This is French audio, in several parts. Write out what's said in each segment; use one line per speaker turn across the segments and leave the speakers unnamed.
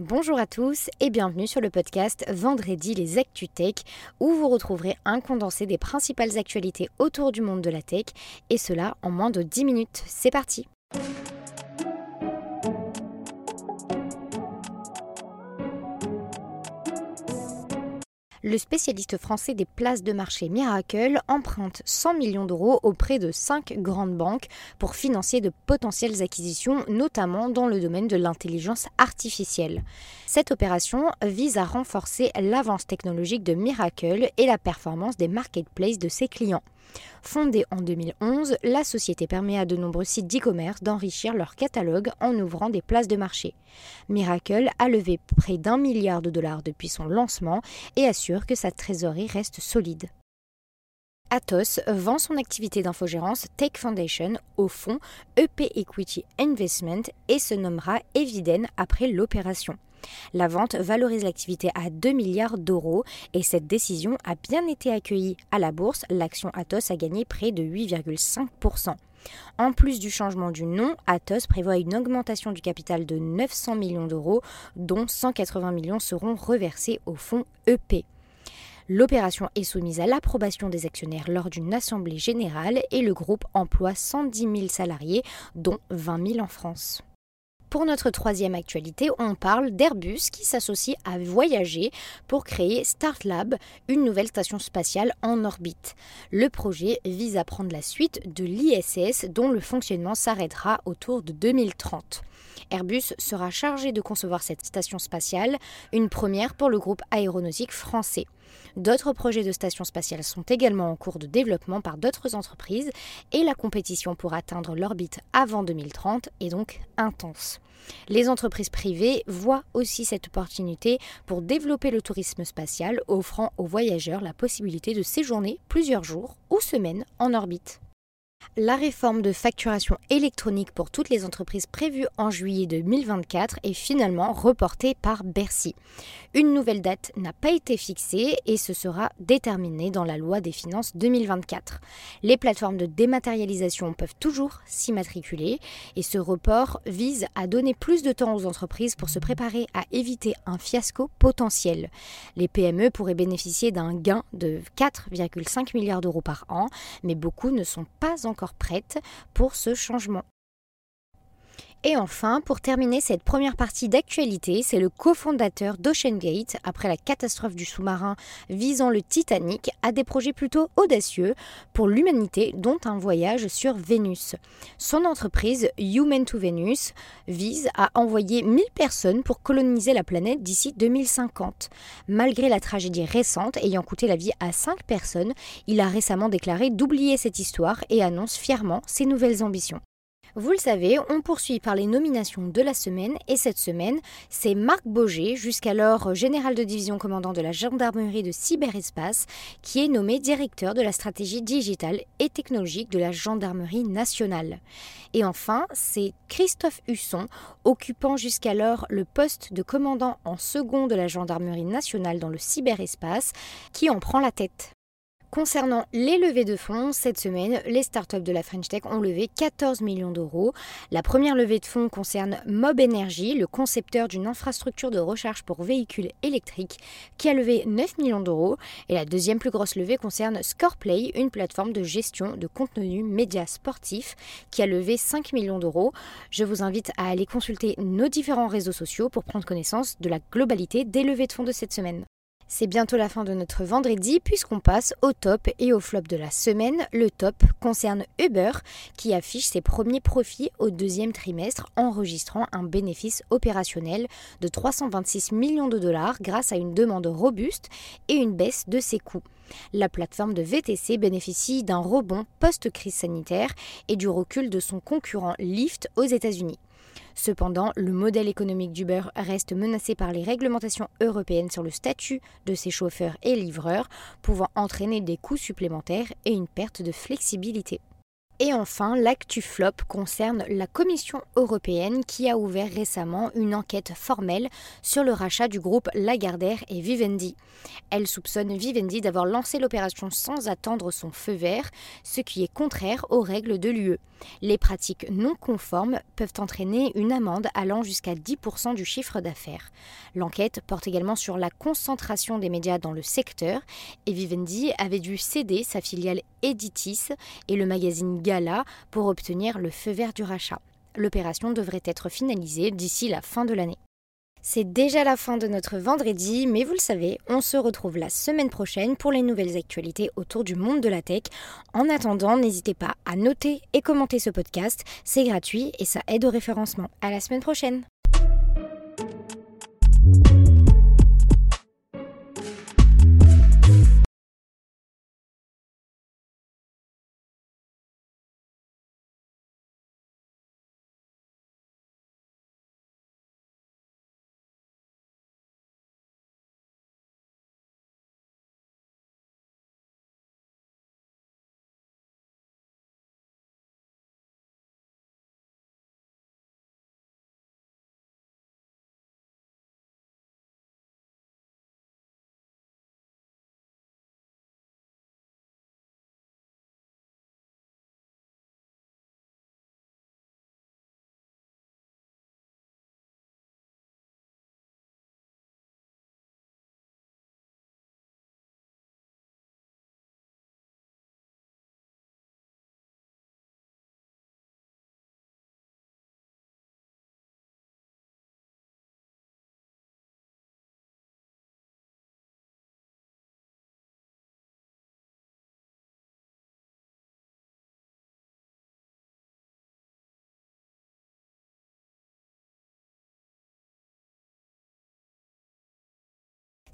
Bonjour à tous et bienvenue sur le podcast Vendredi les Actu Tech où vous retrouverez un condensé des principales actualités autour du monde de la tech et cela en moins de 10 minutes. C'est parti le spécialiste français des places de marché Miracle emprunte 100 millions d'euros auprès de 5 grandes banques pour financer de potentielles acquisitions, notamment dans le domaine de l'intelligence artificielle. Cette opération vise à renforcer l'avance technologique de Miracle et la performance des marketplaces de ses clients. Fondée en 2011, la société permet à de nombreux sites d'e-commerce d'enrichir leur catalogue en ouvrant des places de marché. Miracle a levé près d'un milliard de dollars depuis son lancement et assure que sa trésorerie reste solide. Atos vend son activité d'infogérance Tech Foundation au fonds EP Equity Investment et se nommera Eviden après l'opération. La vente valorise l'activité à 2 milliards d'euros et cette décision a bien été accueillie à la bourse. L'action Atos a gagné près de 8,5%. En plus du changement du nom, Atos prévoit une augmentation du capital de 900 millions d'euros, dont 180 millions seront reversés au fonds EP. L'opération est soumise à l'approbation des actionnaires lors d'une assemblée générale et le groupe emploie 110 000 salariés, dont 20 000 en France. Pour notre troisième actualité, on parle d'Airbus qui s'associe à Voyager pour créer StartLab, une nouvelle station spatiale en orbite. Le projet vise à prendre la suite de l'ISS dont le fonctionnement s'arrêtera autour de 2030. Airbus sera chargé de concevoir cette station spatiale, une première pour le groupe aéronautique français. D'autres projets de stations spatiales sont également en cours de développement par d'autres entreprises et la compétition pour atteindre l'orbite avant 2030 est donc intense. Les entreprises privées voient aussi cette opportunité pour développer le tourisme spatial, offrant aux voyageurs la possibilité de séjourner plusieurs jours ou semaines en orbite. La réforme de facturation électronique pour toutes les entreprises prévue en juillet 2024 est finalement reportée par Bercy. Une nouvelle date n'a pas été fixée et ce sera déterminé dans la loi des finances 2024. Les plateformes de dématérialisation peuvent toujours s'immatriculer et ce report vise à donner plus de temps aux entreprises pour se préparer à éviter un fiasco potentiel. Les PME pourraient bénéficier d'un gain de 4,5 milliards d'euros par an, mais beaucoup ne sont pas encore encore prête pour ce changement. Et enfin, pour terminer cette première partie d'actualité, c'est le cofondateur d'OceanGate, après la catastrophe du sous-marin visant le Titanic, a des projets plutôt audacieux pour l'humanité, dont un voyage sur Vénus. Son entreprise, Human to Venus, vise à envoyer 1000 personnes pour coloniser la planète d'ici 2050. Malgré la tragédie récente ayant coûté la vie à 5 personnes, il a récemment déclaré d'oublier cette histoire et annonce fièrement ses nouvelles ambitions. Vous le savez, on poursuit par les nominations de la semaine et cette semaine, c'est Marc Boger, jusqu'alors général de division commandant de la gendarmerie de cyberespace, qui est nommé directeur de la stratégie digitale et technologique de la gendarmerie nationale. Et enfin, c'est Christophe Husson, occupant jusqu'alors le poste de commandant en second de la gendarmerie nationale dans le cyberespace, qui en prend la tête. Concernant les levées de fonds, cette semaine, les startups de la French Tech ont levé 14 millions d'euros. La première levée de fonds concerne Mob Energy, le concepteur d'une infrastructure de recharge pour véhicules électriques, qui a levé 9 millions d'euros. Et la deuxième plus grosse levée concerne Scoreplay, une plateforme de gestion de contenu médias sportifs, qui a levé 5 millions d'euros. Je vous invite à aller consulter nos différents réseaux sociaux pour prendre connaissance de la globalité des levées de fonds de cette semaine. C'est bientôt la fin de notre vendredi puisqu'on passe au top et au flop de la semaine. Le top concerne Uber qui affiche ses premiers profits au deuxième trimestre enregistrant un bénéfice opérationnel de 326 millions de dollars grâce à une demande robuste et une baisse de ses coûts. La plateforme de VTC bénéficie d'un rebond post-crise sanitaire et du recul de son concurrent Lyft aux États-Unis. Cependant, le modèle économique d'Uber reste menacé par les réglementations européennes sur le statut de ses chauffeurs et livreurs, pouvant entraîner des coûts supplémentaires et une perte de flexibilité. Et enfin, l'actu flop concerne la Commission européenne qui a ouvert récemment une enquête formelle sur le rachat du groupe Lagardère et Vivendi. Elle soupçonne Vivendi d'avoir lancé l'opération sans attendre son feu vert, ce qui est contraire aux règles de l'UE. Les pratiques non conformes peuvent entraîner une amende allant jusqu'à 10% du chiffre d'affaires. L'enquête porte également sur la concentration des médias dans le secteur et Vivendi avait dû céder sa filiale Editis et le magazine Gala pour obtenir le feu vert du rachat. L'opération devrait être finalisée d'ici la fin de l'année. C'est déjà la fin de notre vendredi, mais vous le savez, on se retrouve la semaine prochaine pour les nouvelles actualités autour du monde de la tech. En attendant, n'hésitez pas à noter et commenter ce podcast, c'est gratuit et ça aide au référencement. À la semaine prochaine!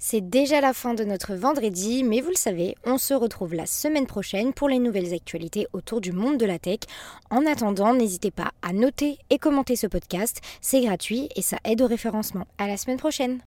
C'est déjà la fin de notre vendredi, mais vous le savez, on se retrouve la semaine prochaine pour les nouvelles actualités autour du monde de la tech. En attendant, n'hésitez pas à noter et commenter ce podcast, c'est gratuit et ça aide au référencement. À la semaine prochaine!